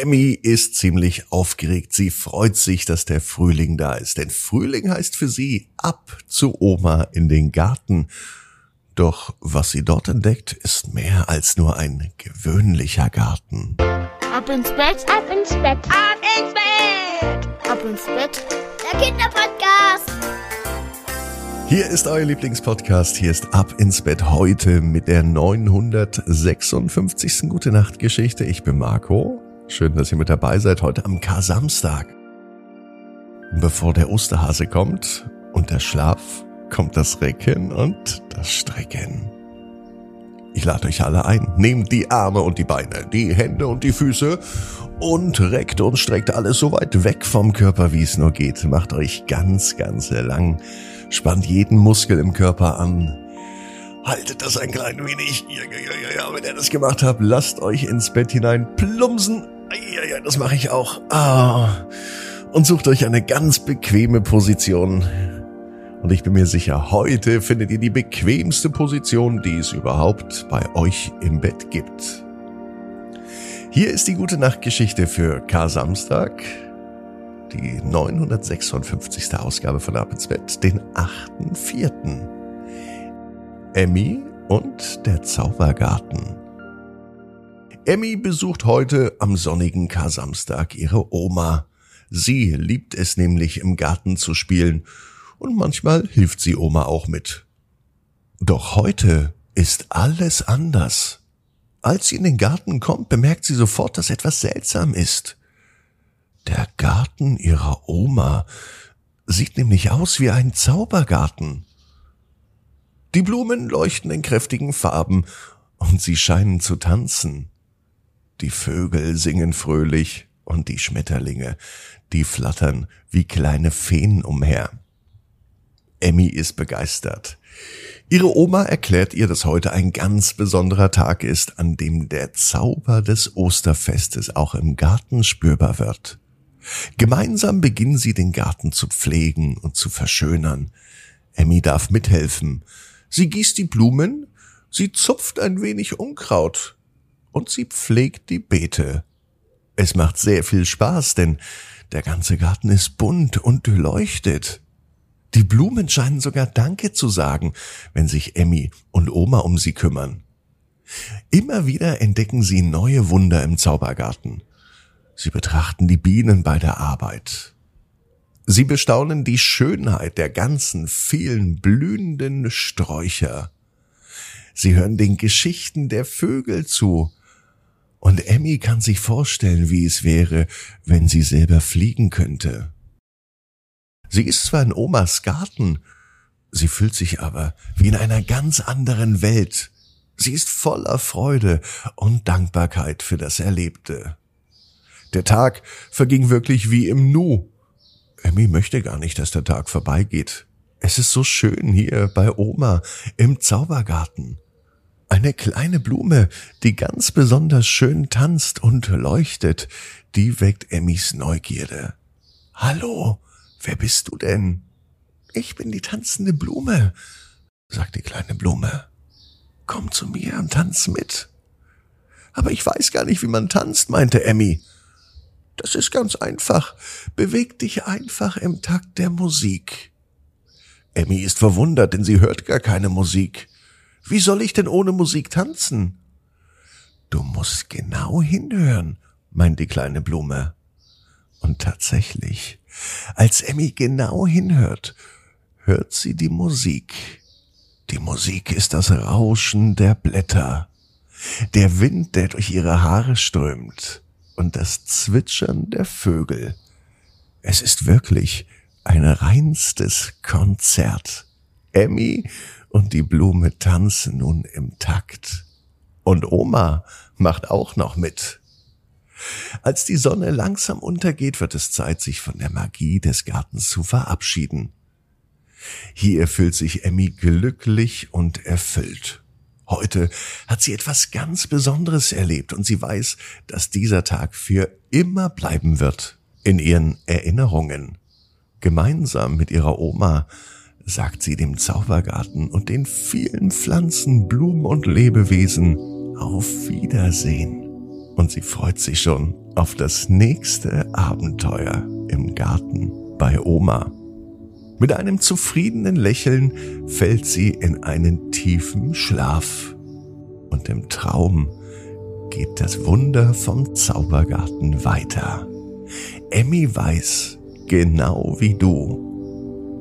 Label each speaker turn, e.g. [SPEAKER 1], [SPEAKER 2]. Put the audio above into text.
[SPEAKER 1] Emmy ist ziemlich aufgeregt. Sie freut sich, dass der Frühling da ist. Denn Frühling heißt für sie ab zu Oma in den Garten. Doch was sie dort entdeckt, ist mehr als nur ein gewöhnlicher Garten.
[SPEAKER 2] Ab ins Bett, ab ins Bett, ab ins Bett, ab ins Bett. Der Kinderpodcast.
[SPEAKER 1] Hier ist euer Lieblingspodcast. Hier ist Ab ins Bett heute mit der 956. Gute Nacht Geschichte. Ich bin Marco. Schön, dass ihr mit dabei seid heute am Kar-Samstag. Bevor der Osterhase kommt und der Schlaf, kommt das Recken und das Strecken. Ich lade euch alle ein. Nehmt die Arme und die Beine, die Hände und die Füße und reckt und streckt alles so weit weg vom Körper, wie es nur geht. Macht euch ganz, ganz lang. Spannt jeden Muskel im Körper an. Haltet das ein klein wenig. Ja, ja, ja, ja. Wenn ihr das gemacht habt, lasst euch ins Bett hinein plumpsen ja, ja, das mache ich auch. Ah. Und sucht euch eine ganz bequeme Position. Und ich bin mir sicher, heute findet ihr die bequemste Position, die es überhaupt bei euch im Bett gibt. Hier ist die gute Nachtgeschichte für K. Samstag, die 956. Ausgabe von Ab ins Bett, den 8.4. Emmy und der Zaubergarten. Emmy besucht heute am sonnigen Kar-Samstag ihre Oma. Sie liebt es nämlich im Garten zu spielen und manchmal hilft sie Oma auch mit. Doch heute ist alles anders. Als sie in den Garten kommt, bemerkt sie sofort, dass etwas seltsam ist. Der Garten ihrer Oma sieht nämlich aus wie ein Zaubergarten. Die Blumen leuchten in kräftigen Farben und sie scheinen zu tanzen. Die Vögel singen fröhlich und die Schmetterlinge, die flattern wie kleine Feen umher. Emmy ist begeistert. Ihre Oma erklärt ihr, dass heute ein ganz besonderer Tag ist, an dem der Zauber des Osterfestes auch im Garten spürbar wird. Gemeinsam beginnen sie den Garten zu pflegen und zu verschönern. Emmy darf mithelfen. Sie gießt die Blumen, sie zupft ein wenig Unkraut, und sie pflegt die Beete. Es macht sehr viel Spaß, denn der ganze Garten ist bunt und leuchtet. Die Blumen scheinen sogar Danke zu sagen, wenn sich Emmy und Oma um sie kümmern. Immer wieder entdecken sie neue Wunder im Zaubergarten. Sie betrachten die Bienen bei der Arbeit. Sie bestaunen die Schönheit der ganzen vielen blühenden Sträucher. Sie hören den Geschichten der Vögel zu und Emmy kann sich vorstellen, wie es wäre, wenn sie selber fliegen könnte. Sie ist zwar in Omas Garten, sie fühlt sich aber wie in einer ganz anderen Welt. Sie ist voller Freude und Dankbarkeit für das Erlebte. Der Tag verging wirklich wie im Nu. Emmy möchte gar nicht, dass der Tag vorbeigeht. Es ist so schön hier bei Oma im Zaubergarten. Eine kleine Blume, die ganz besonders schön tanzt und leuchtet, die weckt Emmys Neugierde. Hallo, wer bist du denn? Ich bin die tanzende Blume, sagt die kleine Blume. Komm zu mir und tanz mit. Aber ich weiß gar nicht, wie man tanzt, meinte Emmy. Das ist ganz einfach. Beweg dich einfach im Takt der Musik. Emmy ist verwundert, denn sie hört gar keine Musik. Wie soll ich denn ohne Musik tanzen? Du musst genau hinhören, meint die kleine Blume. Und tatsächlich, als Emmy genau hinhört, hört sie die Musik. Die Musik ist das Rauschen der Blätter, der Wind, der durch ihre Haare strömt und das Zwitschern der Vögel. Es ist wirklich ein reinstes Konzert. Emmy und die Blume tanzen nun im Takt. Und Oma macht auch noch mit. Als die Sonne langsam untergeht, wird es Zeit, sich von der Magie des Gartens zu verabschieden. Hier fühlt sich Emmy glücklich und erfüllt. Heute hat sie etwas ganz Besonderes erlebt und sie weiß, dass dieser Tag für immer bleiben wird in ihren Erinnerungen. Gemeinsam mit ihrer Oma sagt sie dem Zaubergarten und den vielen Pflanzen, Blumen und Lebewesen auf Wiedersehen. Und sie freut sich schon auf das nächste Abenteuer im Garten bei Oma. Mit einem zufriedenen Lächeln fällt sie in einen tiefen Schlaf. Und im Traum geht das Wunder vom Zaubergarten weiter. Emmy weiß, genau wie du.